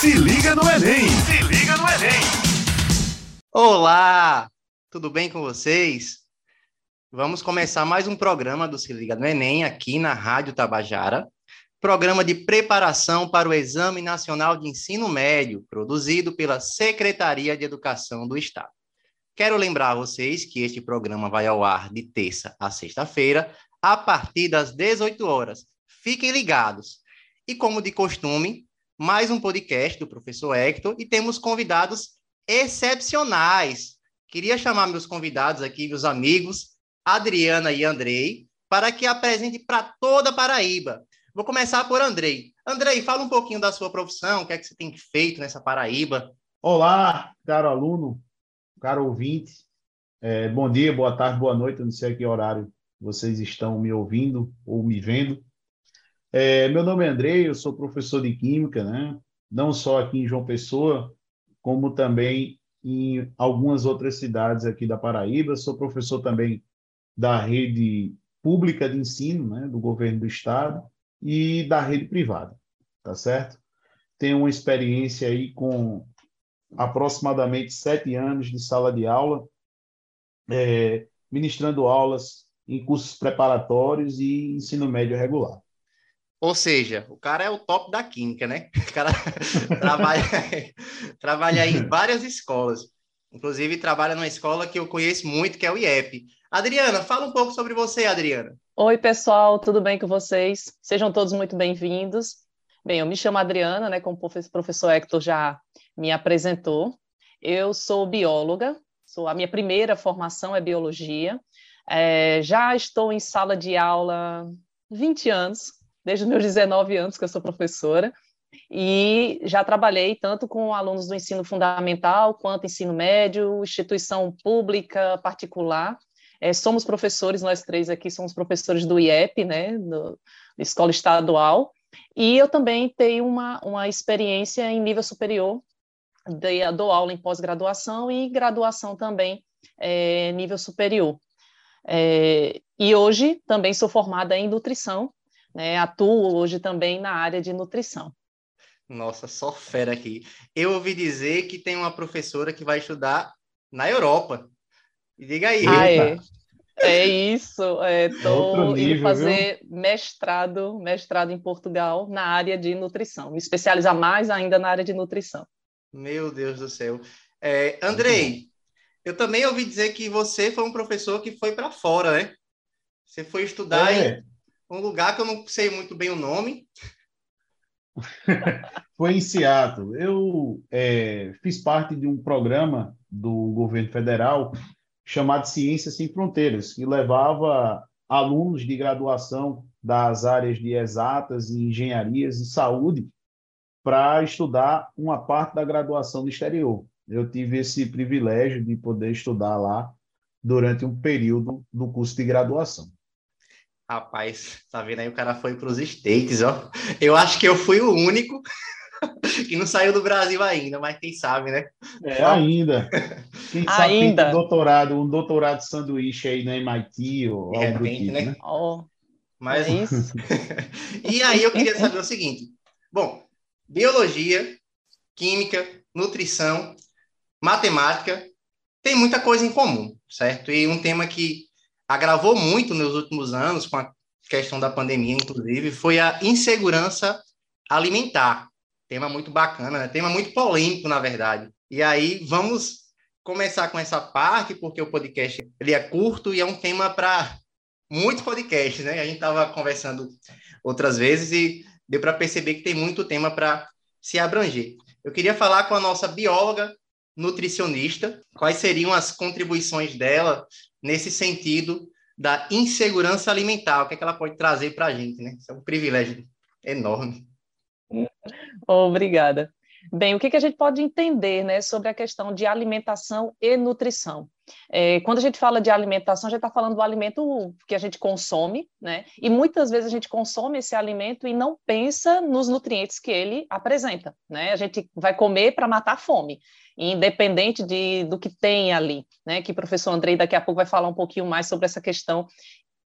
Se liga no Enem! Se liga no Enem! Olá! Tudo bem com vocês? Vamos começar mais um programa do Se Liga no Enem aqui na Rádio Tabajara. Programa de preparação para o Exame Nacional de Ensino Médio, produzido pela Secretaria de Educação do Estado. Quero lembrar a vocês que este programa vai ao ar de terça a sexta-feira, a partir das 18 horas. Fiquem ligados. E como de costume, mais um podcast do professor Hector e temos convidados excepcionais. Queria chamar meus convidados aqui, meus amigos, Adriana e Andrei, para que apresente para toda a Paraíba. Vou começar por Andrei. Andrei, fala um pouquinho da sua profissão, o que é que você tem feito nessa Paraíba. Olá, caro aluno, caro ouvinte. É, bom dia, boa tarde, boa noite. Não sei a que horário vocês estão me ouvindo ou me vendo. É, meu nome é Andrei, eu sou professor de Química, né? não só aqui em João Pessoa, como também em algumas outras cidades aqui da Paraíba. Sou professor também da rede pública de ensino, né? do governo do estado, e da rede privada, tá certo? Tenho uma experiência aí com aproximadamente sete anos de sala de aula, é, ministrando aulas em cursos preparatórios e ensino médio regular. Ou seja, o cara é o top da química, né? O cara trabalha, trabalha em várias escolas. Inclusive, trabalha numa escola que eu conheço muito, que é o IEP. Adriana, fala um pouco sobre você, Adriana. Oi, pessoal, tudo bem com vocês? Sejam todos muito bem-vindos. Bem, eu me chamo Adriana, né, como o professor Hector já me apresentou. Eu sou bióloga, sou, a minha primeira formação é biologia. É, já estou em sala de aula 20 anos, desde meus 19 anos que eu sou professora, e já trabalhei tanto com alunos do ensino fundamental quanto ensino médio, instituição pública, particular. É, somos professores, nós três aqui somos professores do IEP, né, do, Escola Estadual, e eu também tenho uma, uma experiência em nível superior, de, dou aula em pós-graduação e graduação também, é, nível superior. É, e hoje também sou formada em nutrição, né? Atuo hoje também na área de nutrição. Nossa, só fera aqui. Eu ouvi dizer que tem uma professora que vai estudar na Europa. E diga aí. Ah, é. é isso. Estou é, indo fazer viu? mestrado, mestrado em Portugal na área de nutrição. Me especializar mais ainda na área de nutrição. Meu Deus do céu. É, Andrei, eu também ouvi dizer que você foi um professor que foi para fora, né? Você foi estudar é. em um lugar que eu não sei muito bem o nome. Foi em Seattle. Eu é, fiz parte de um programa do governo federal chamado Ciências Sem Fronteiras, que levava alunos de graduação das áreas de exatas e engenharias e saúde para estudar uma parte da graduação no exterior. Eu tive esse privilégio de poder estudar lá durante um período do curso de graduação. Rapaz, tá vendo aí? O cara foi para os States, ó. Eu acho que eu fui o único que não saiu do Brasil ainda, mas quem sabe, né? É, ainda. Quem sabe ainda. um doutorado, um doutorado sanduíche aí na MIT ou algo repente, tipo, né? né? Oh, mas é isso. e aí eu queria saber o seguinte: bom, biologia, química, nutrição, matemática tem muita coisa em comum, certo? E um tema que agravou muito nos últimos anos, com a questão da pandemia, inclusive, foi a insegurança alimentar. Tema muito bacana, né? tema muito polêmico, na verdade. E aí, vamos começar com essa parte, porque o podcast ele é curto e é um tema para muitos podcasts, né? A gente estava conversando outras vezes e deu para perceber que tem muito tema para se abranger. Eu queria falar com a nossa bióloga nutricionista, quais seriam as contribuições dela nesse sentido da insegurança alimentar, o que, é que ela pode trazer para a gente, né? Isso é um privilégio enorme. Obrigada. Bem, o que, que a gente pode entender né, sobre a questão de alimentação e nutrição? É, quando a gente fala de alimentação, a gente está falando do alimento que a gente consome, né? E muitas vezes a gente consome esse alimento e não pensa nos nutrientes que ele apresenta, né? A gente vai comer para matar a fome independente de, do que tem ali, né? Que o professor Andrei daqui a pouco vai falar um pouquinho mais sobre essa questão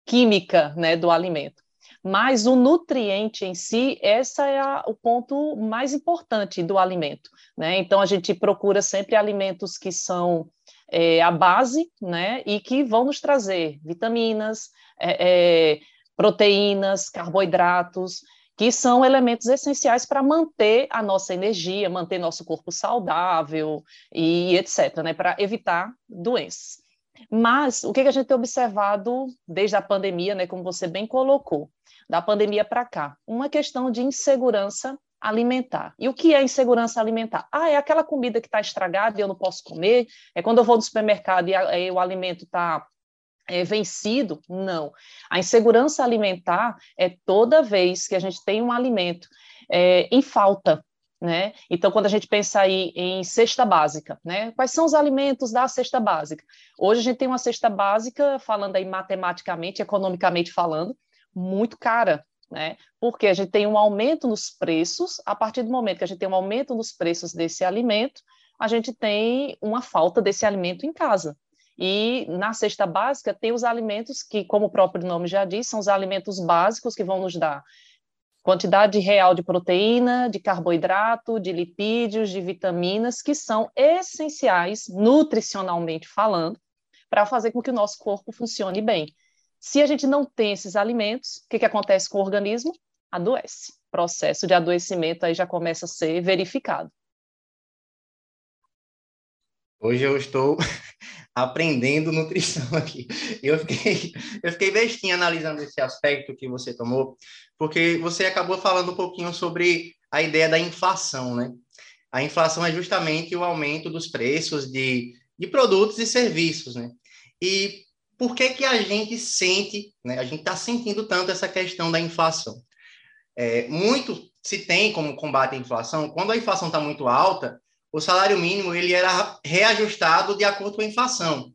química, né, do alimento. Mas o nutriente em si, essa é a, o ponto mais importante do alimento, né? Então a gente procura sempre alimentos que são é, a base, né? E que vão nos trazer vitaminas, é, é, proteínas, carboidratos, que são elementos essenciais para manter a nossa energia, manter nosso corpo saudável e etc., né? Para evitar doenças. Mas o que a gente tem observado desde a pandemia, né, como você bem colocou, da pandemia para cá, uma questão de insegurança alimentar. E o que é insegurança alimentar? Ah, é aquela comida que está estragada e eu não posso comer? É quando eu vou no supermercado e, a, e o alimento está é, vencido? Não. A insegurança alimentar é toda vez que a gente tem um alimento é, em falta, né? Então, quando a gente pensa aí em cesta básica, né? Quais são os alimentos da cesta básica? Hoje a gente tem uma cesta básica, falando aí matematicamente, economicamente falando, muito cara, né? Porque a gente tem um aumento nos preços, a partir do momento que a gente tem um aumento nos preços desse alimento, a gente tem uma falta desse alimento em casa. E na cesta básica tem os alimentos que, como o próprio nome já diz, são os alimentos básicos que vão nos dar quantidade real de proteína, de carboidrato, de lipídios, de vitaminas, que são essenciais, nutricionalmente falando, para fazer com que o nosso corpo funcione bem. Se a gente não tem esses alimentos, o que, que acontece com o organismo? Adoece. O processo de adoecimento aí já começa a ser verificado. Hoje eu estou aprendendo nutrição aqui. Eu fiquei, eu fiquei bestinha analisando esse aspecto que você tomou, porque você acabou falando um pouquinho sobre a ideia da inflação, né? A inflação é justamente o aumento dos preços de, de produtos e serviços, né? E por que que a gente sente, né? A gente está sentindo tanto essa questão da inflação. É, muito se tem como combate a inflação. Quando a inflação está muito alta, o salário mínimo ele era reajustado de acordo com a inflação.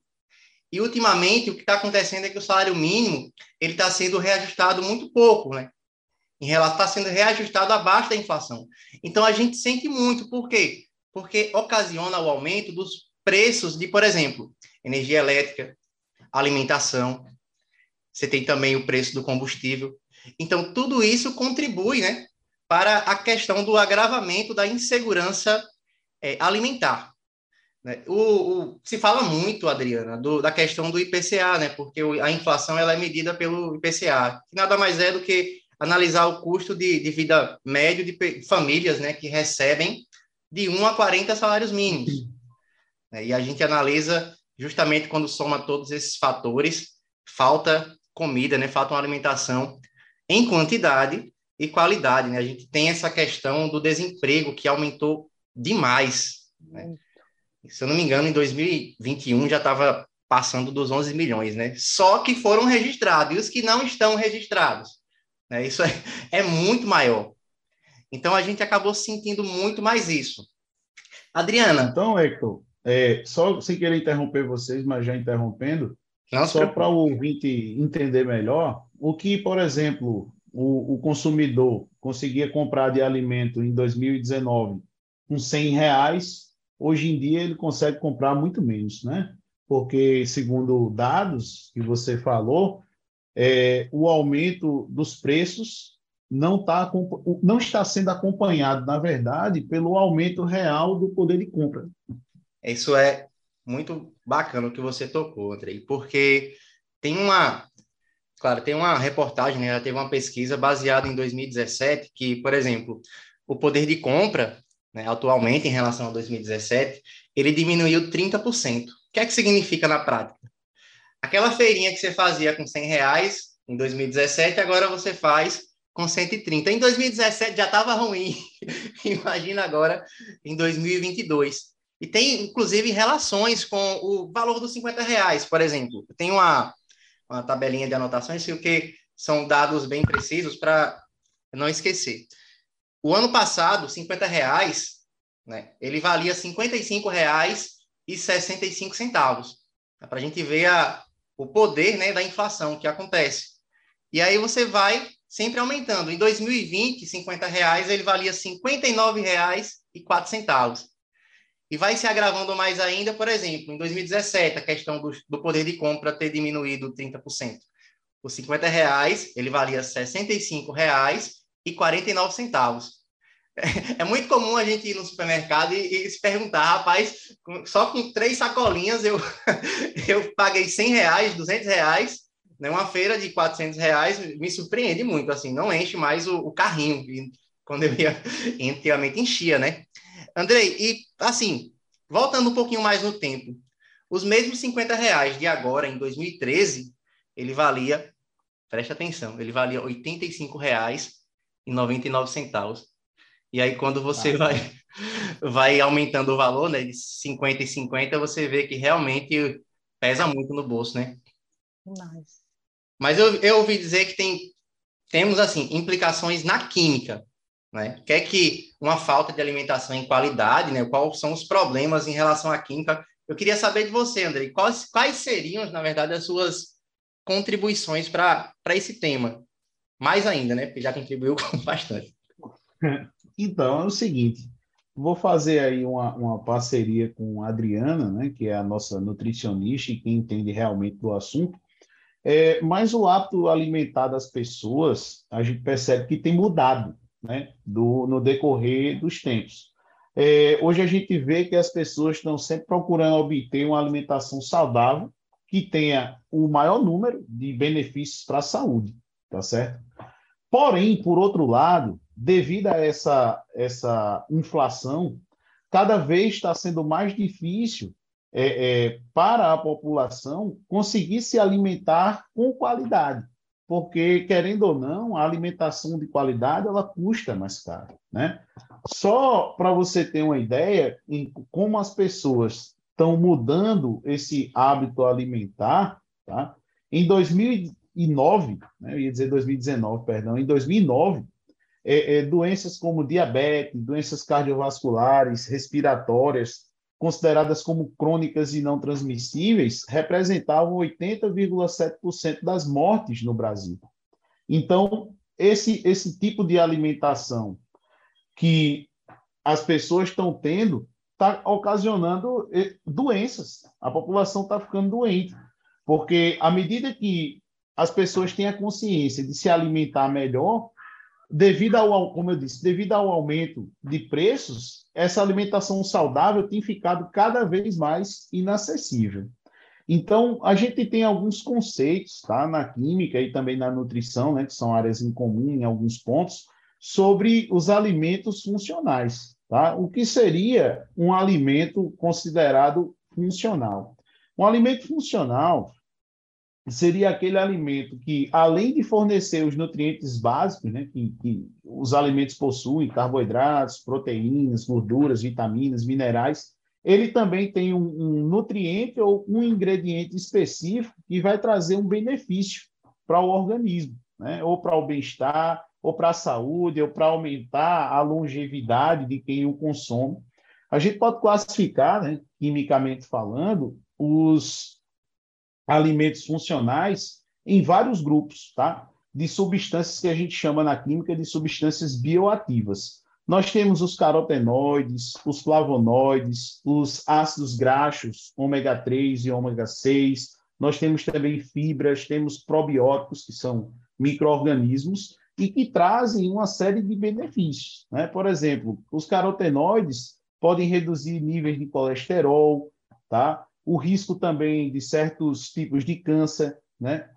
E ultimamente o que está acontecendo é que o salário mínimo ele está sendo reajustado muito pouco, né? Em relação está sendo reajustado abaixo da inflação. Então a gente sente muito, por quê? Porque ocasiona o aumento dos preços de, por exemplo, energia elétrica, alimentação. Você tem também o preço do combustível. Então tudo isso contribui, né, para a questão do agravamento da insegurança é, alimentar. Né? O, o, se fala muito, Adriana, do, da questão do IPCA, né? porque a inflação ela é medida pelo IPCA, que nada mais é do que analisar o custo de, de vida médio de famílias né, que recebem de 1 a 40 salários mínimos. Né? E a gente analisa justamente quando soma todos esses fatores, falta comida, né? falta uma alimentação em quantidade e qualidade. Né? A gente tem essa questão do desemprego que aumentou demais. Né? Se eu não me engano, em 2021 já estava passando dos 11 milhões, né? Só que foram registrados, e os que não estão registrados. Né? Isso é, é muito maior. Então, a gente acabou sentindo muito mais isso. Adriana. Então, Hector, é, só sem querer interromper vocês, mas já interrompendo, não, só para o ouvinte entender melhor, o que, por exemplo, o, o consumidor conseguia comprar de alimento em 2019 com 100 reais, hoje em dia ele consegue comprar muito menos, né? Porque, segundo dados que você falou, é, o aumento dos preços não, tá, não está sendo acompanhado, na verdade, pelo aumento real do poder de compra. Isso é muito bacana o que você tocou, Andrei, porque tem uma, claro, tem uma reportagem, né, teve uma pesquisa baseada em 2017 que, por exemplo, o poder de compra né, atualmente em relação a 2017, ele diminuiu 30%. O que é que significa na prática? Aquela feirinha que você fazia com 100 reais em 2017, agora você faz com 130. Em 2017 já estava ruim, imagina agora em 2022. E tem, inclusive, relações com o valor dos 50 reais, por exemplo. Tem uma, uma tabelinha de anotações que são dados bem precisos para não esquecer. O ano passado, 50 reais, né, ele valia 55 reais e 65 centavos. Para a gente ver a, o poder né, da inflação que acontece. E aí você vai sempre aumentando. Em 2020, 50 reais ele valia 59 reais e 4 centavos. Vai se agravando mais ainda, por exemplo, em 2017, a questão do, do poder de compra ter diminuído 30%. Por 50 reais, ele valia R$ 65,49. É, é muito comum a gente ir no supermercado e, e, se perguntar, rapaz, só com três sacolinhas eu, eu paguei 100 reais, 200 reais, né? uma feira de 400 reais me surpreende muito, assim, não enche mais o, o carrinho, e quando eu ia, antigamente enchia, né? Andrei, e assim, voltando um pouquinho mais no tempo, os mesmos 50 reais de agora, em 2013, ele valia, preste atenção, ele valia R$ 85,99. E aí, quando você ah, vai, vai aumentando o valor, né, de 50 e 50, você vê que realmente pesa muito no bolso, né? Nice. Mas eu, eu ouvi dizer que tem, temos, assim, implicações na química, né? Que é que uma falta de alimentação em qualidade, né? Quais são os problemas em relação à química eu queria saber de você, André, quais, quais seriam, na verdade, as suas contribuições para esse tema? Mais ainda, né? Porque já contribuiu bastante. Então, é o seguinte, vou fazer aí uma, uma parceria com a Adriana, né, que é a nossa nutricionista e quem entende realmente do assunto, é, mas o hábito alimentar das pessoas, a gente percebe que tem mudado né, do, no decorrer dos tempos. É, hoje a gente vê que as pessoas estão sempre procurando obter uma alimentação saudável que tenha o maior número de benefícios para a saúde, tá certo? Porém, por outro lado, devido a essa, essa inflação, cada vez está sendo mais difícil é, é, para a população conseguir se alimentar com qualidade porque, querendo ou não, a alimentação de qualidade ela custa mais caro. Né? Só para você ter uma ideia em como as pessoas estão mudando esse hábito alimentar, tá? em 2009, né, eu ia dizer 2019, perdão, em 2009, é, é, doenças como diabetes, doenças cardiovasculares, respiratórias, consideradas como crônicas e não transmissíveis, representavam 80,7% das mortes no Brasil. Então, esse, esse tipo de alimentação que as pessoas estão tendo está ocasionando eh, doenças. A população está ficando doente. Porque, à medida que as pessoas têm a consciência de se alimentar melhor, devido ao, como eu disse, devido ao aumento de preços, essa alimentação saudável tem ficado cada vez mais inacessível. Então, a gente tem alguns conceitos, tá, na química e também na nutrição, né, que são áreas em comum em alguns pontos, sobre os alimentos funcionais, tá? O que seria um alimento considerado funcional? Um alimento funcional seria aquele alimento que, além de fornecer os nutrientes básicos, né, que, que os alimentos possuem, carboidratos, proteínas, gorduras, vitaminas, minerais, ele também tem um, um nutriente ou um ingrediente específico que vai trazer um benefício para o organismo, né, ou para o bem-estar, ou para a saúde, ou para aumentar a longevidade de quem o consome. A gente pode classificar, né, quimicamente falando, os alimentos funcionais em vários grupos, tá? De substâncias que a gente chama na química de substâncias bioativas. Nós temos os carotenoides, os flavonoides, os ácidos graxos, ômega 3 e ômega 6. Nós temos também fibras, temos probióticos, que são microorganismos, e que trazem uma série de benefícios. Né? Por exemplo, os carotenoides podem reduzir níveis de colesterol, tá? O risco também de certos tipos de câncer, né?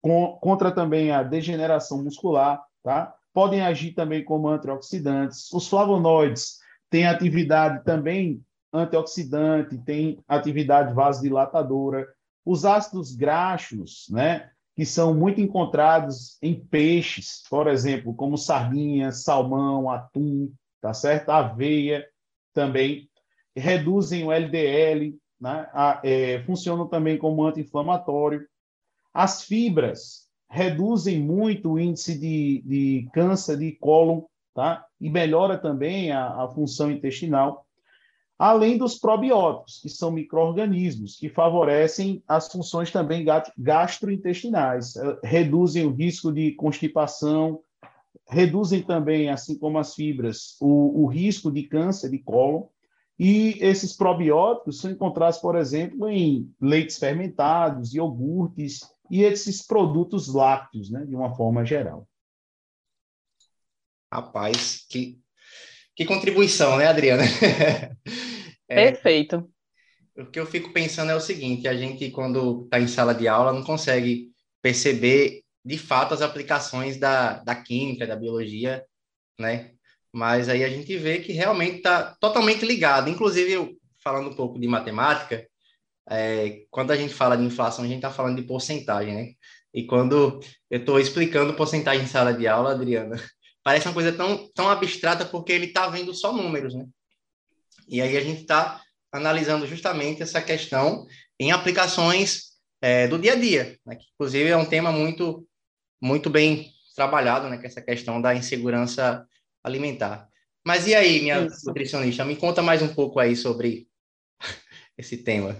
Com, contra também a degeneração muscular, tá? Podem agir também como antioxidantes. Os flavonoides têm atividade também antioxidante, têm atividade vasodilatadora. Os ácidos graxos, né? Que são muito encontrados em peixes, por exemplo, como sardinha, salmão, atum, tá certo? Aveia também reduzem o LDL, né? A, é, funcionam também como anti-inflamatório. As fibras reduzem muito o índice de, de câncer de cólon, tá? E melhora também a, a função intestinal. Além dos probióticos, que são micro-organismos que favorecem as funções também gastrointestinais, eh, reduzem o risco de constipação, reduzem também, assim como as fibras, o, o risco de câncer de cólon e esses probióticos são encontrados, por exemplo, em leites fermentados, iogurtes e esses produtos lácteos, né, de uma forma geral. Rapaz, que, que contribuição, né, Adriana? é, Perfeito. O que eu fico pensando é o seguinte: a gente, quando está em sala de aula, não consegue perceber de fato as aplicações da, da química, da biologia, né? Mas aí a gente vê que realmente está totalmente ligado. Inclusive, falando um pouco de matemática, é, quando a gente fala de inflação, a gente está falando de porcentagem, né? E quando eu estou explicando porcentagem em sala de aula, Adriana, parece uma coisa tão, tão abstrata porque ele está vendo só números, né? E aí a gente está analisando justamente essa questão em aplicações é, do dia a dia, né? que inclusive é um tema muito, muito bem trabalhado, né? Que é essa questão da insegurança alimentar. Mas e aí, minha Isso. nutricionista, me conta mais um pouco aí sobre esse tema.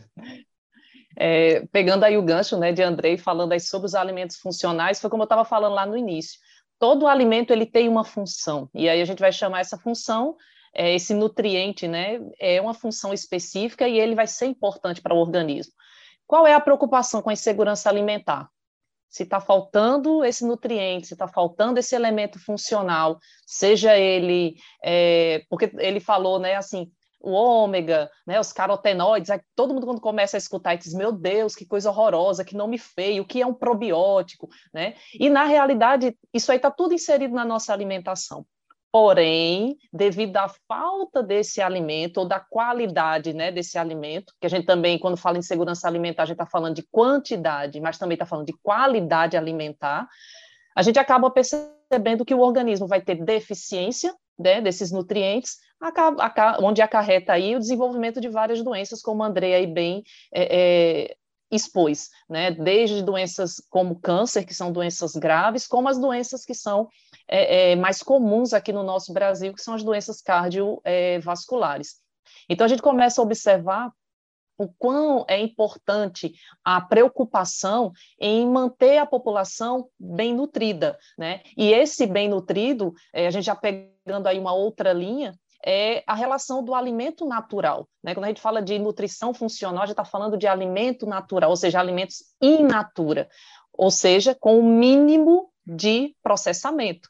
É, pegando aí o gancho né, de Andrei, falando aí sobre os alimentos funcionais, foi como eu estava falando lá no início. Todo alimento ele tem uma função, e aí a gente vai chamar essa função, é, esse nutriente, né, é uma função específica e ele vai ser importante para o organismo. Qual é a preocupação com a insegurança alimentar? Se está faltando esse nutriente, se está faltando esse elemento funcional, seja ele, é, porque ele falou, né, assim, o ômega, né, os carotenoides, aí todo mundo quando começa a escutar diz, meu Deus, que coisa horrorosa, que nome feio, o que é um probiótico, né? E na realidade, isso aí está tudo inserido na nossa alimentação. Porém, devido à falta desse alimento ou da qualidade né, desse alimento, que a gente também, quando fala em segurança alimentar, a gente está falando de quantidade, mas também está falando de qualidade alimentar, a gente acaba percebendo que o organismo vai ter deficiência né, desses nutrientes, onde acarreta aí o desenvolvimento de várias doenças, como a Andrea aí bem é, é, expôs, né? desde doenças como câncer, que são doenças graves, como as doenças que são é, é mais comuns aqui no nosso Brasil, que são as doenças cardiovasculares. Então, a gente começa a observar o quão é importante a preocupação em manter a população bem nutrida, né? E esse bem nutrido, é, a gente já pegando aí uma outra linha, é a relação do alimento natural. Né? Quando a gente fala de nutrição funcional, a gente está falando de alimento natural, ou seja, alimentos in natura, ou seja, com o mínimo de processamento.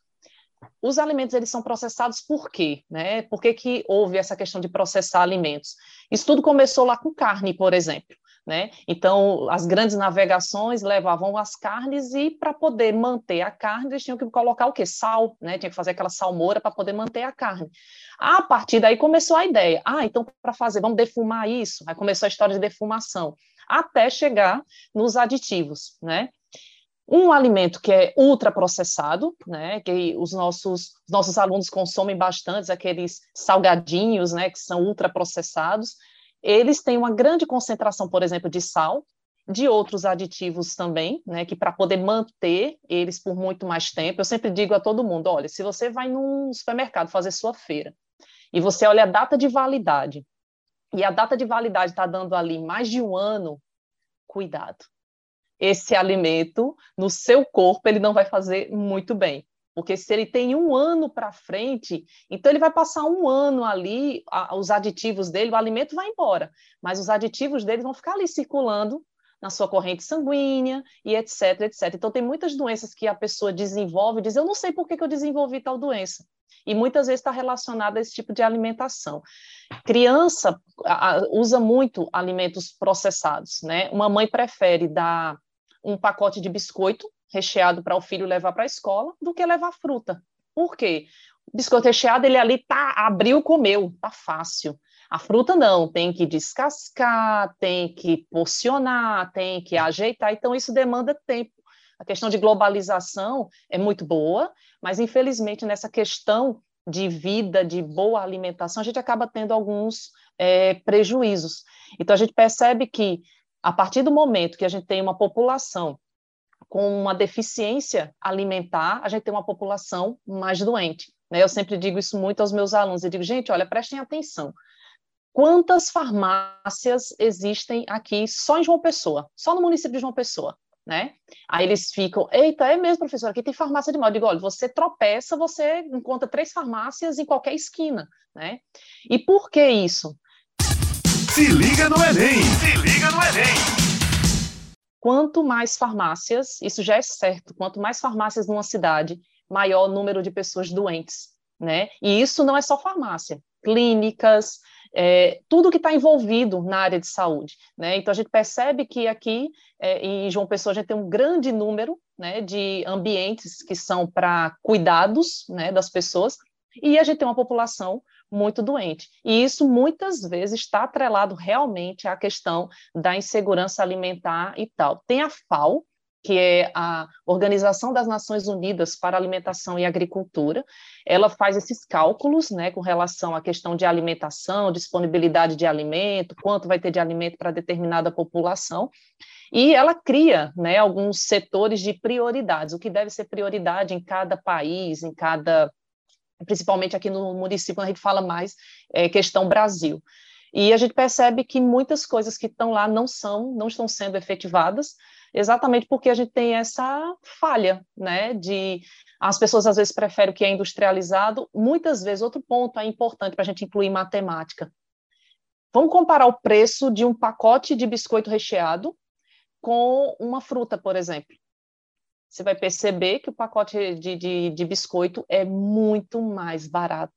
Os alimentos eles são processados por quê? Né? Por que, que houve essa questão de processar alimentos? Isso tudo começou lá com carne, por exemplo. Né? Então, as grandes navegações levavam as carnes e para poder manter a carne, eles tinham que colocar o quê? Sal, né? Tinha que fazer aquela salmoura para poder manter a carne. A partir daí começou a ideia. Ah, então para fazer, vamos defumar isso. Aí começou a história de defumação, até chegar nos aditivos, né? Um alimento que é ultraprocessado, né, que os nossos, os nossos alunos consomem bastante, aqueles salgadinhos, né, que são ultraprocessados, eles têm uma grande concentração, por exemplo, de sal, de outros aditivos também, né, que para poder manter eles por muito mais tempo, eu sempre digo a todo mundo, olha, se você vai num supermercado fazer sua feira e você olha a data de validade e a data de validade está dando ali mais de um ano, cuidado. Esse alimento no seu corpo ele não vai fazer muito bem, porque se ele tem um ano para frente, então ele vai passar um ano ali, a, os aditivos dele, o alimento vai embora, mas os aditivos dele vão ficar ali circulando na sua corrente sanguínea e etc, etc. Então tem muitas doenças que a pessoa desenvolve e diz, eu não sei por que, que eu desenvolvi tal doença. E muitas vezes está relacionada a esse tipo de alimentação. Criança a, a, usa muito alimentos processados, né? Uma mãe prefere dar um pacote de biscoito recheado para o filho levar para a escola do que levar fruta. Por quê? O biscoito recheado, ele ali tá, abriu, comeu, tá fácil. A fruta não, tem que descascar, tem que porcionar, tem que ajeitar, então isso demanda tempo. A questão de globalização é muito boa, mas infelizmente nessa questão de vida, de boa alimentação, a gente acaba tendo alguns é, prejuízos. Então a gente percebe que a partir do momento que a gente tem uma população com uma deficiência alimentar, a gente tem uma população mais doente. Né? Eu sempre digo isso muito aos meus alunos. Eu digo, gente, olha, prestem atenção. Quantas farmácias existem aqui só em João Pessoa, só no município de João Pessoa? Né? Aí eles ficam, eita, é mesmo, professor, aqui tem farmácia de mal. Eu digo, olha, você tropeça, você encontra três farmácias em qualquer esquina, né? E por que isso? Se liga no Enem! Se liga no Enem! quanto mais farmácias, isso já é certo, quanto mais farmácias numa cidade, maior o número de pessoas doentes, né? E isso não é só farmácia, clínicas, é, tudo que está envolvido na área de saúde. Né? Então, a gente percebe que aqui é, em João Pessoa a gente tem um grande número né, de ambientes que são para cuidados né, das pessoas, e a gente tem uma população muito doente. E isso muitas vezes está atrelado realmente à questão da insegurança alimentar e tal. Tem a FAO, que é a Organização das Nações Unidas para Alimentação e Agricultura. Ela faz esses cálculos, né, com relação à questão de alimentação, disponibilidade de alimento, quanto vai ter de alimento para determinada população. E ela cria, né, alguns setores de prioridades, o que deve ser prioridade em cada país, em cada principalmente aqui no município, a gente fala mais é, questão Brasil. E a gente percebe que muitas coisas que estão lá não são, não estão sendo efetivadas, exatamente porque a gente tem essa falha, né, de as pessoas às vezes preferem o que é industrializado, muitas vezes, outro ponto é importante para a gente incluir matemática. Vamos comparar o preço de um pacote de biscoito recheado com uma fruta, por exemplo. Você vai perceber que o pacote de, de, de biscoito é muito mais barato.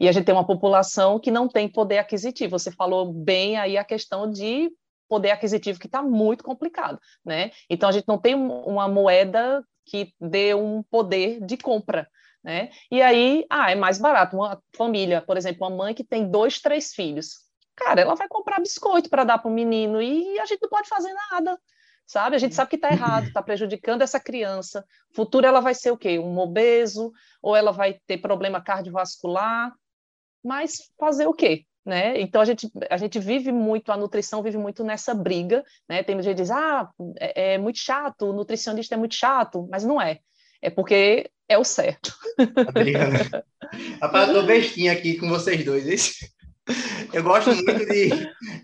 E a gente tem uma população que não tem poder aquisitivo. Você falou bem aí a questão de poder aquisitivo que está muito complicado, né? Então a gente não tem uma moeda que dê um poder de compra, né? E aí, ah, é mais barato. Uma família, por exemplo, uma mãe que tem dois, três filhos, cara, ela vai comprar biscoito para dar para o menino e a gente não pode fazer nada, sabe? A gente sabe que está errado, está prejudicando essa criança. Futuro ela vai ser o quê? Um obeso ou ela vai ter problema cardiovascular? Mas fazer o quê? Né? Então a gente, a gente vive muito, a nutrição vive muito nessa briga, né? Tem gente que diz, ah, é, é, muito chato, o nutricionista é muito chato, mas não é. É porque é o certo. Adriana, rapaz, eu tô bestinha aqui com vocês dois. Eu gosto muito de,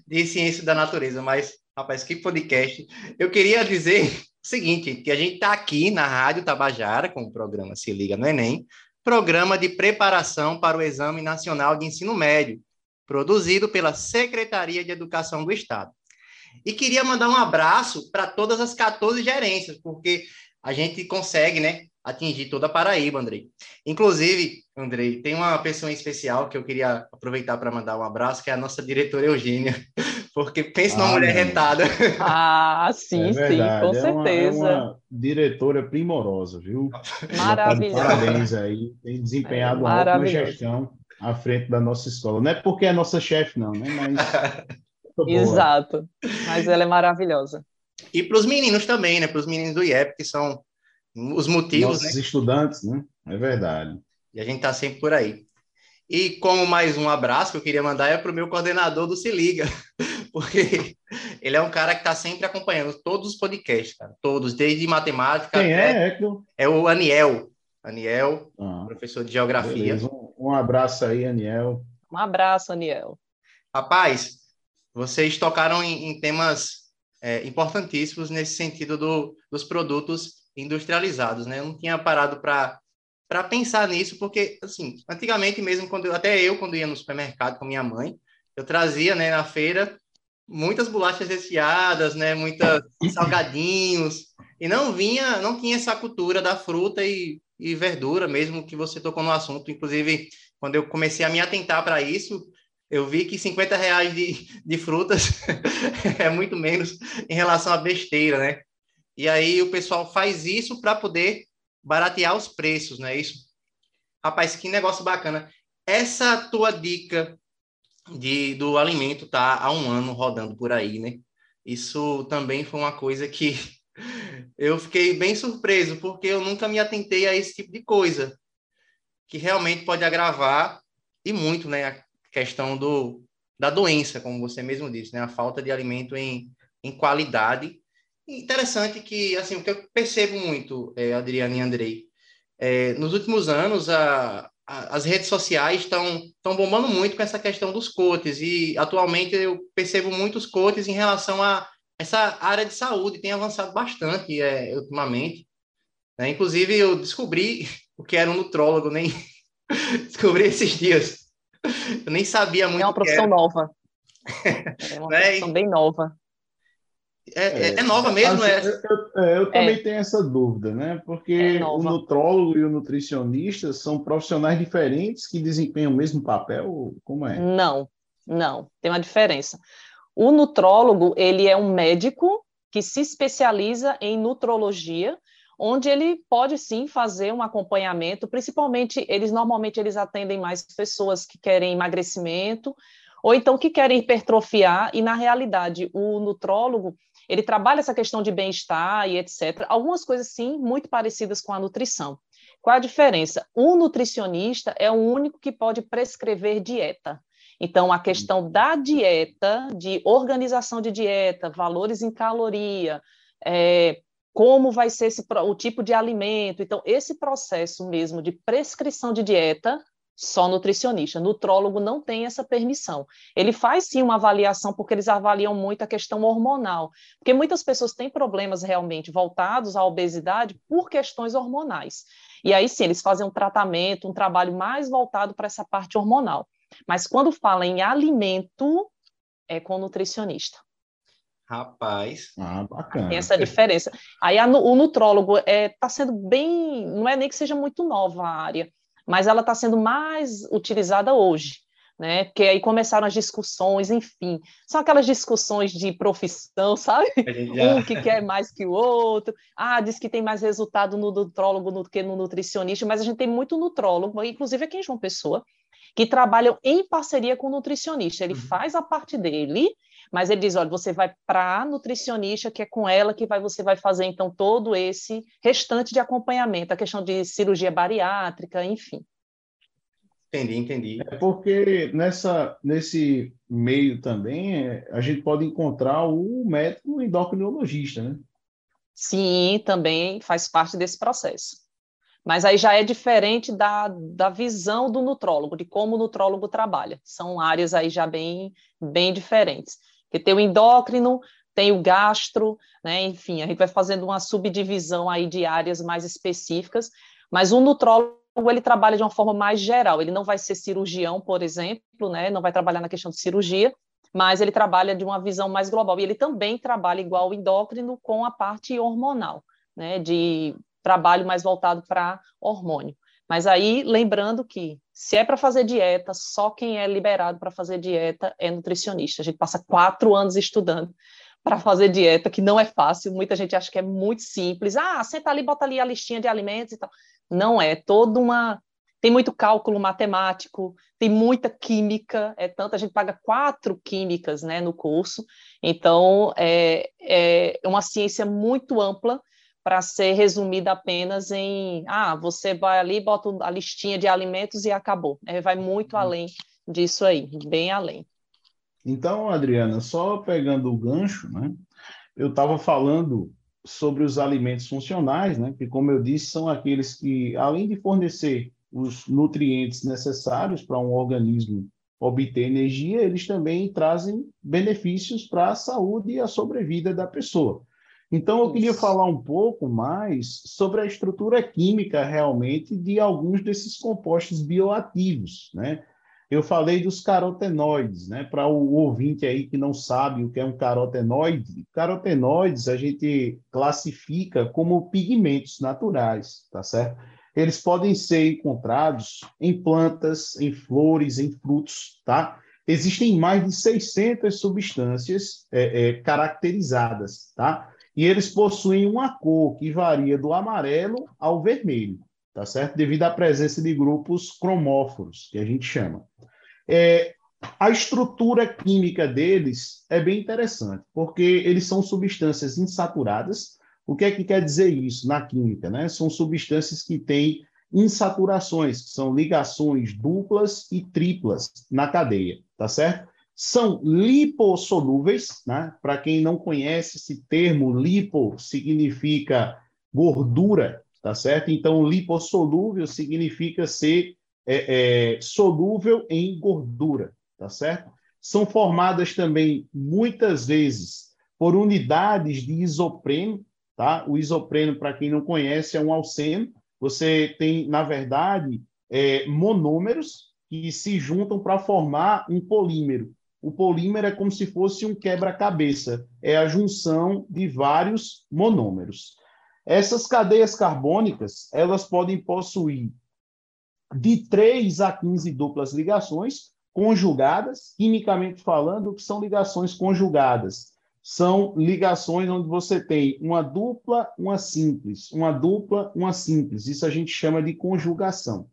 de ciência da natureza, mas, rapaz, que podcast. Eu queria dizer o seguinte, que a gente está aqui na Rádio Tabajara com o programa Se Liga no Enem, programa de preparação para o Exame Nacional de Ensino Médio produzido pela Secretaria de Educação do Estado. E queria mandar um abraço para todas as 14 gerências, porque a gente consegue, né, atingir toda a Paraíba, Andrei. Inclusive, Andrei, tem uma pessoa em especial que eu queria aproveitar para mandar um abraço, que é a nossa diretora Eugênia, porque pensa numa ah, mulher retada. Ah, sim, é sim, com certeza. É uma, é uma diretora primorosa, viu? Maravilhosa. Parabéns aí, tem desempenhado é, uma ótima gestão à frente da nossa escola. Não é porque é nossa chefe, não, né? Mas. Exato. Mas ela é maravilhosa. E para os meninos também, né? Para os meninos do IEP, que são os motivos. Nossos né? estudantes, né? É verdade. E a gente está sempre por aí. E como mais um abraço que eu queria mandar é para o meu coordenador do Se Liga, porque ele é um cara que está sempre acompanhando todos os podcasts, cara, todos, desde matemática. Quem é, é? É o Aniel. Aniel, ah, professor de geografia. Um, um, abraço aí, Aniel. Um abraço, Aniel. Rapaz, vocês tocaram em, em temas é, importantíssimos nesse sentido do, dos produtos industrializados, né? Eu não tinha parado para para pensar nisso, porque, assim, antigamente mesmo, quando eu, até eu, quando ia no supermercado com minha mãe, eu trazia, né, na feira, muitas bolachas recheadas, né, muitas salgadinhos, e não vinha, não tinha essa cultura da fruta e e verdura, mesmo que você tocou no assunto. Inclusive, quando eu comecei a me atentar para isso, eu vi que 50 reais de, de frutas é muito menos em relação à besteira, né? E aí o pessoal faz isso para poder baratear os preços, não é isso? Rapaz, que negócio bacana. Essa tua dica de, do alimento tá há um ano rodando por aí, né? Isso também foi uma coisa que eu fiquei bem surpreso, porque eu nunca me atentei a esse tipo de coisa, que realmente pode agravar, e muito, né, a questão do, da doença, como você mesmo disse, né, a falta de alimento em, em qualidade. Interessante que, assim, o que eu percebo muito, é, Adriana e Andrei, é, nos últimos anos, a, a, as redes sociais estão bombando muito com essa questão dos cotes, e atualmente eu percebo muitos cotes em relação a essa área de saúde tem avançado bastante é, ultimamente. Né? Inclusive, eu descobri o que era um nutrólogo, nem descobri esses dias. Eu nem sabia muito. É uma profissão nova. É uma né? profissão bem nova. É, é, é nova mesmo? Assim, é... Eu, eu, eu também tenho essa dúvida, né? Porque o nutrólogo e o nutricionista são profissionais diferentes que desempenham o mesmo papel? Como é? Não, não, tem uma diferença. O nutrólogo, ele é um médico que se especializa em nutrologia, onde ele pode sim fazer um acompanhamento, principalmente eles normalmente eles atendem mais pessoas que querem emagrecimento ou então que querem hipertrofiar e na realidade o nutrólogo ele trabalha essa questão de bem-estar e etc. Algumas coisas sim muito parecidas com a nutrição. Qual a diferença? O nutricionista é o único que pode prescrever dieta. Então, a questão da dieta, de organização de dieta, valores em caloria, é, como vai ser esse, o tipo de alimento. Então, esse processo mesmo de prescrição de dieta, só nutricionista. Nutrólogo não tem essa permissão. Ele faz sim uma avaliação, porque eles avaliam muito a questão hormonal. Porque muitas pessoas têm problemas realmente voltados à obesidade por questões hormonais. E aí sim, eles fazem um tratamento, um trabalho mais voltado para essa parte hormonal. Mas quando fala em alimento, é com nutricionista. Rapaz. Ah, bacana. Tem essa diferença. Aí a, o nutrólogo está é, tá sendo bem. Não é nem que seja muito nova a área, mas ela está sendo mais utilizada hoje. Né? Porque aí começaram as discussões, enfim, são aquelas discussões de profissão, sabe? Já... Um que quer mais que o outro, ah, diz que tem mais resultado no nutrólogo do que no nutricionista, mas a gente tem muito nutrólogo, inclusive aqui em João Pessoa, que trabalham em parceria com o nutricionista. Ele uhum. faz a parte dele, mas ele diz, olha, você vai para a nutricionista, que é com ela que vai, você vai fazer, então, todo esse restante de acompanhamento, a questão de cirurgia bariátrica, enfim. Entendi, entendi. É porque nessa, nesse meio também é, a gente pode encontrar o médico endocrinologista, né? Sim, também faz parte desse processo. Mas aí já é diferente da, da visão do nutrólogo, de como o nutrólogo trabalha. São áreas aí já bem, bem diferentes. Porque tem o endócrino, tem o gastro, né? enfim, a gente vai fazendo uma subdivisão aí de áreas mais específicas, mas o nutrólogo ele trabalha de uma forma mais geral, ele não vai ser cirurgião, por exemplo, né? não vai trabalhar na questão de cirurgia, mas ele trabalha de uma visão mais global, e ele também trabalha igual o endócrino com a parte hormonal, né? de trabalho mais voltado para hormônio. Mas aí, lembrando que se é para fazer dieta, só quem é liberado para fazer dieta é nutricionista. A gente passa quatro anos estudando para fazer dieta, que não é fácil. Muita gente acha que é muito simples. Ah, senta ali, bota ali a listinha de alimentos e tal. Não é, toda uma. Tem muito cálculo matemático, tem muita química, é tanto, a gente paga quatro químicas né, no curso, então é, é uma ciência muito ampla para ser resumida apenas em ah, você vai ali, bota a listinha de alimentos e acabou. É, vai muito uhum. além disso aí, bem além. Então, Adriana, só pegando o gancho, né? Eu estava falando sobre os alimentos funcionais, né? Que, como eu disse, são aqueles que, além de fornecer os nutrientes necessários para um organismo obter energia, eles também trazem benefícios para a saúde e a sobrevida da pessoa. Então, eu queria falar um pouco mais sobre a estrutura química realmente de alguns desses compostos bioativos, né? Eu falei dos carotenoides, né? Para o ouvinte aí que não sabe o que é um carotenoide, carotenoides a gente classifica como pigmentos naturais, tá certo? Eles podem ser encontrados em plantas, em flores, em frutos, tá? Existem mais de 600 substâncias é, é, caracterizadas, tá? E eles possuem uma cor que varia do amarelo ao vermelho, tá certo? Devido à presença de grupos cromóforos, que a gente chama. É, a estrutura química deles é bem interessante, porque eles são substâncias insaturadas. O que é que quer dizer isso na química? Né? São substâncias que têm insaturações, que são ligações duplas e triplas na cadeia, tá certo? São lipossolúveis, né? Para quem não conhece esse termo, lipo significa gordura, tá certo? Então, lipossolúvel significa ser é, é, solúvel em gordura, tá certo? São formadas também, muitas vezes, por unidades de isopreno, tá? O isopreno, para quem não conhece, é um alceno. Você tem, na verdade, é, monômeros que se juntam para formar um polímero, o polímero é como se fosse um quebra-cabeça, é a junção de vários monômeros. Essas cadeias carbônicas, elas podem possuir de 3 a 15 duplas ligações conjugadas, quimicamente falando, o que são ligações conjugadas? São ligações onde você tem uma dupla, uma simples, uma dupla, uma simples. Isso a gente chama de conjugação,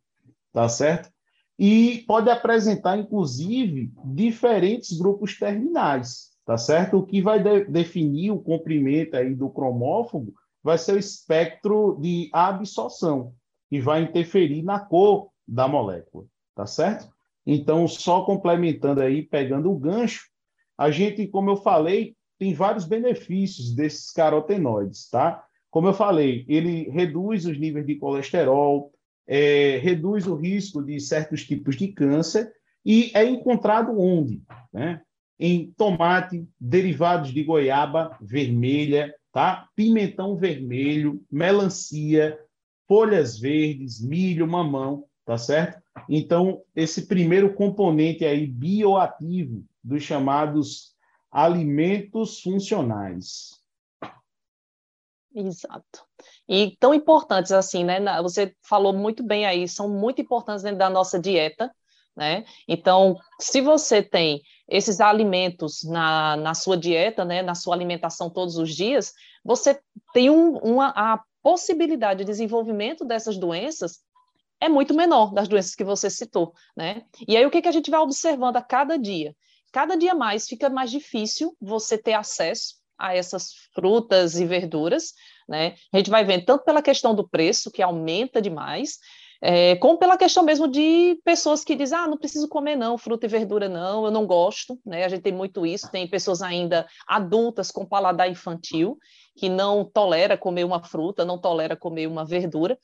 tá certo? E pode apresentar, inclusive, diferentes grupos terminais, tá certo? O que vai de definir o comprimento aí do cromófobo vai ser o espectro de absorção, que vai interferir na cor da molécula, tá certo? Então, só complementando aí, pegando o gancho, a gente, como eu falei, tem vários benefícios desses carotenoides, tá? Como eu falei, ele reduz os níveis de colesterol, é, reduz o risco de certos tipos de câncer e é encontrado onde? Né? Em tomate, derivados de goiaba vermelha, tá? pimentão vermelho, melancia, folhas verdes, milho, mamão, tá certo? Então, esse primeiro componente aí bioativo dos chamados alimentos funcionais. Exato. E tão importantes assim, né? Você falou muito bem aí, são muito importantes dentro da nossa dieta, né? Então, se você tem esses alimentos na, na sua dieta, né, na sua alimentação todos os dias, você tem um, uma, a possibilidade de desenvolvimento dessas doenças é muito menor das doenças que você citou, né? E aí o que, que a gente vai observando a cada dia? Cada dia mais fica mais difícil você ter acesso a essas frutas e verduras, né? A gente vai vendo tanto pela questão do preço, que aumenta demais, é, como pela questão mesmo de pessoas que dizem, ah, não preciso comer não, fruta e verdura não, eu não gosto, né? A gente tem muito isso, tem pessoas ainda adultas com paladar infantil, que não tolera comer uma fruta, não tolera comer uma verdura,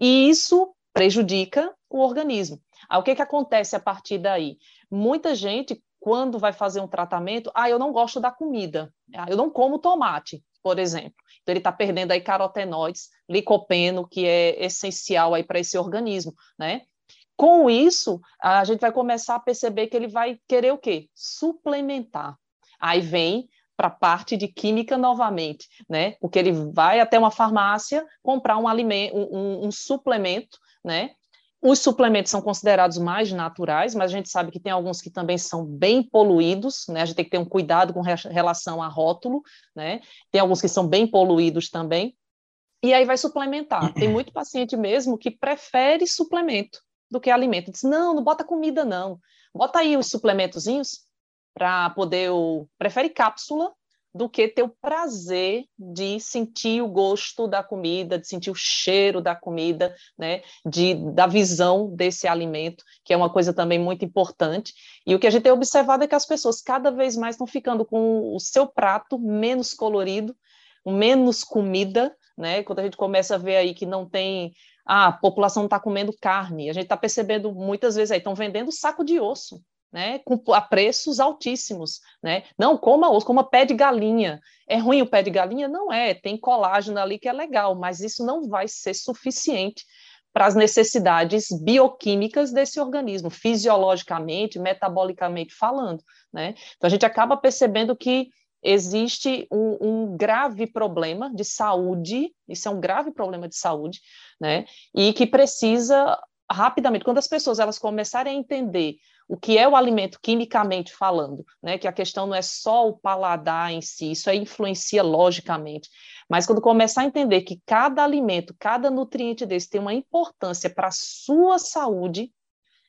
e isso prejudica o organismo. Aí, o que, que acontece a partir daí? Muita gente quando vai fazer um tratamento, ah, eu não gosto da comida, ah, eu não como tomate, por exemplo. Então, ele está perdendo aí carotenoides, licopeno, que é essencial aí para esse organismo, né? Com isso, a gente vai começar a perceber que ele vai querer o quê? Suplementar. Aí vem para a parte de química novamente, né? Porque ele vai até uma farmácia comprar um alimento, um, um suplemento, né? Os suplementos são considerados mais naturais, mas a gente sabe que tem alguns que também são bem poluídos, né? A gente tem que ter um cuidado com relação a rótulo, né? Tem alguns que são bem poluídos também. E aí vai suplementar. Tem muito paciente mesmo que prefere suplemento do que alimento. Diz: "Não, não bota comida não. Bota aí os suplementozinhos para poder o prefere cápsula do que ter o prazer de sentir o gosto da comida, de sentir o cheiro da comida, né, de, da visão desse alimento, que é uma coisa também muito importante. E o que a gente tem observado é que as pessoas cada vez mais estão ficando com o seu prato menos colorido, menos comida, né? Quando a gente começa a ver aí que não tem ah, a população está comendo carne, a gente está percebendo muitas vezes aí, estão vendendo saco de osso, né, com, a preços altíssimos, né? Não coma osso, coma pé de galinha. É ruim o pé de galinha? Não é, tem colágeno ali que é legal, mas isso não vai ser suficiente para as necessidades bioquímicas desse organismo, fisiologicamente, metabolicamente falando, né? Então a gente acaba percebendo que existe um, um, grave problema de saúde, isso é um grave problema de saúde, né? E que precisa rapidamente, quando as pessoas elas começarem a entender o que é o alimento quimicamente falando, né? Que a questão não é só o paladar em si, isso aí influencia logicamente. Mas quando começar a entender que cada alimento, cada nutriente desse tem uma importância para a sua saúde,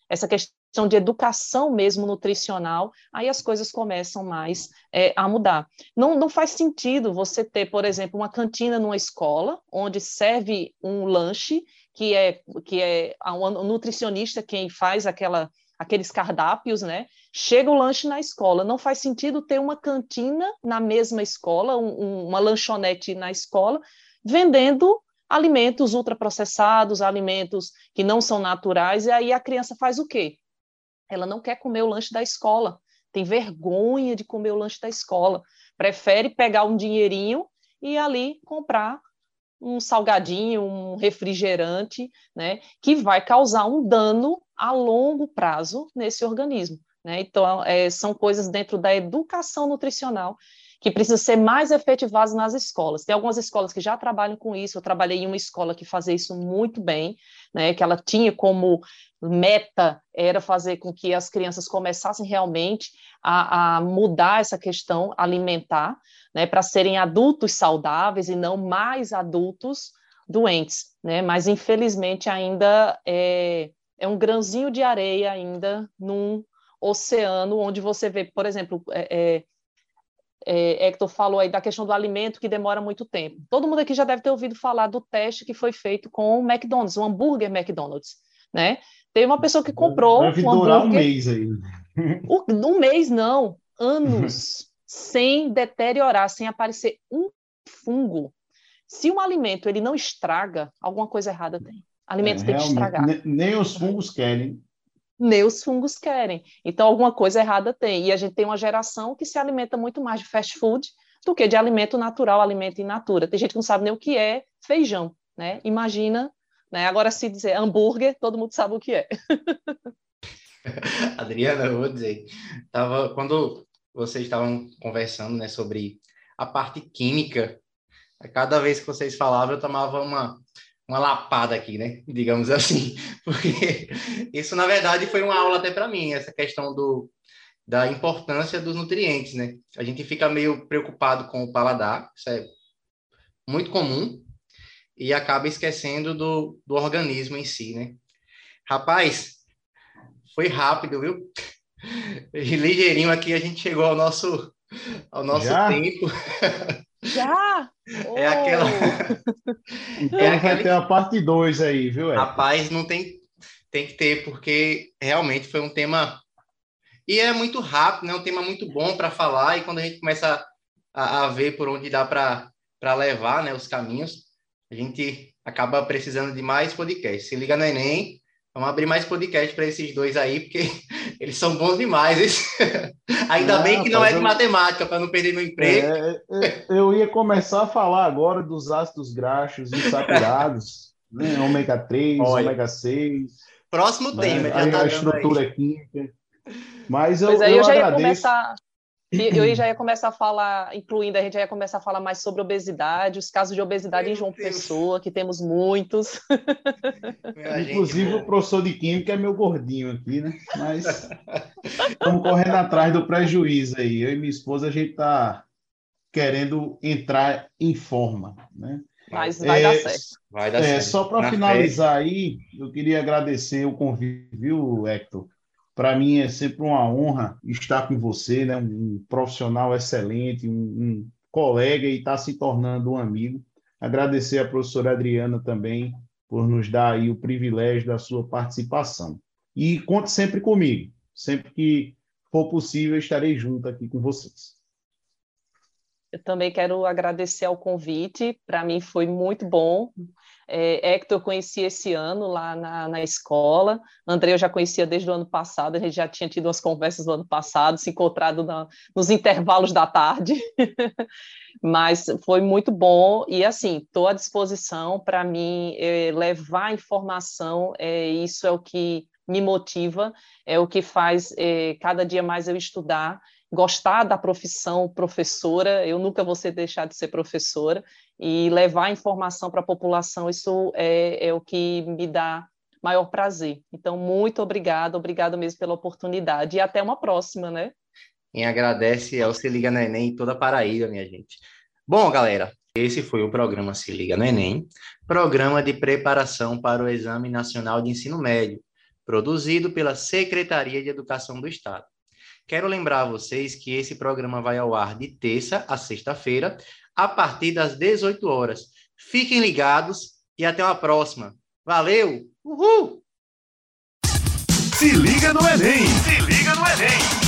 essa questão de educação mesmo nutricional, aí as coisas começam mais é, a mudar. Não, não faz sentido você ter, por exemplo, uma cantina numa escola, onde serve um lanche, que é, que é um nutricionista quem faz aquela aqueles cardápios, né? Chega o lanche na escola. Não faz sentido ter uma cantina na mesma escola, um, uma lanchonete na escola, vendendo alimentos ultraprocessados, alimentos que não são naturais, e aí a criança faz o quê? Ela não quer comer o lanche da escola, tem vergonha de comer o lanche da escola, prefere pegar um dinheirinho e ali comprar um salgadinho, um refrigerante, né, que vai causar um dano a longo prazo nesse organismo. Né? Então, é, são coisas dentro da educação nutricional que precisam ser mais efetivadas nas escolas. Tem algumas escolas que já trabalham com isso. Eu trabalhei em uma escola que fazia isso muito bem, né? que ela tinha como meta era fazer com que as crianças começassem realmente a, a mudar essa questão alimentar, né? para serem adultos saudáveis e não mais adultos doentes. Né? Mas, infelizmente, ainda é, é um grãozinho de areia ainda num oceano onde você vê, por exemplo, é, é, é, Hector falou aí da questão do alimento que demora muito tempo. Todo mundo aqui já deve ter ouvido falar do teste que foi feito com o McDonald's, o hambúrguer McDonald's, né? Tem uma pessoa que comprou deve um durar um mês aí. Um mês não, anos, sem deteriorar, sem aparecer um fungo. Se um alimento ele não estraga, alguma coisa errada tem. Alimento é, tem que estragar. Nem os fungos querem nem os fungos querem. Então, alguma coisa errada tem. E a gente tem uma geração que se alimenta muito mais de fast food do que de alimento natural, alimento in natura. Tem gente que não sabe nem o que é feijão, né? Imagina, né? Agora, se dizer hambúrguer, todo mundo sabe o que é. Adriana, eu vou dizer, tava, quando vocês estavam conversando né, sobre a parte química, cada vez que vocês falavam, eu tomava uma, uma lapada aqui, né? Digamos assim, porque isso na verdade foi uma aula até para mim, essa questão do da importância dos nutrientes, né? A gente fica meio preocupado com o paladar, isso é muito comum, e acaba esquecendo do, do organismo em si, né? Rapaz, foi rápido, viu? Ligeirinho aqui a gente chegou ao nosso ao nosso Já? tempo. Já? É aquela. então é aquela... vai ter a parte 2 aí, viu? Rapaz, não tem, tem que ter, porque realmente foi um tema. E é muito rápido, né? Um tema muito bom para falar, e quando a gente começa a, a ver por onde dá para levar né, os caminhos, a gente acaba precisando de mais podcast. Se liga no Enem, Vamos abrir mais podcast para esses dois aí, porque eles são bons demais. Ainda não, bem que não é de eu... matemática, para não perder meu emprego. É, é, eu ia começar a falar agora dos ácidos graxos insaturados, né? ômega 3, Olha, ômega 6. Próximo né? tema, já a, tá a estrutura aí. química. Mas eu, pois aí eu, eu já agradeço. ia começar eu já ia começar a falar, incluindo, a gente já ia começar a falar mais sobre obesidade, os casos de obesidade Meu em João Deus. Pessoa, que temos muitos. Inclusive, o professor de Química é meu gordinho aqui, né? Mas estamos correndo atrás do prejuízo aí. Eu e minha esposa, a gente está querendo entrar em forma, né? Mas vai é, dar certo. Vai dar é, certo. Só para finalizar aí, eu queria agradecer o convite, viu, Hector? Para mim é sempre uma honra estar com você, né? um profissional excelente, um, um colega e estar tá se tornando um amigo. Agradecer à professora Adriana também por nos dar aí o privilégio da sua participação. E conte sempre comigo. Sempre que for possível, estarei junto aqui com vocês. Eu também quero agradecer ao convite. Para mim foi muito bom é, Hector eu conheci esse ano lá na, na escola. André eu já conhecia desde o ano passado, a gente já tinha tido umas conversas no ano passado, se encontrado na, nos intervalos da tarde. Mas foi muito bom e assim, estou à disposição para mim é, levar informação, é, isso é o que me motiva, é o que faz é, cada dia mais eu estudar gostar da profissão professora, eu nunca vou ser deixar de ser professora, e levar informação para a população, isso é, é, o que me dá maior prazer. Então, muito obrigada, obrigado mesmo pela oportunidade, e até uma próxima, né? Quem agradece é o Se Liga no Enem e toda a Paraíba, minha gente. Bom, galera, esse foi o programa Se Liga no Enem, programa de preparação para o Exame Nacional de Ensino Médio, produzido pela Secretaria de Educação do Estado. Quero lembrar a vocês que esse programa vai ao ar de terça a sexta-feira, a partir das 18 horas. Fiquem ligados e até uma próxima. Valeu! Uhul! Se liga no Enem! Se liga no Enem!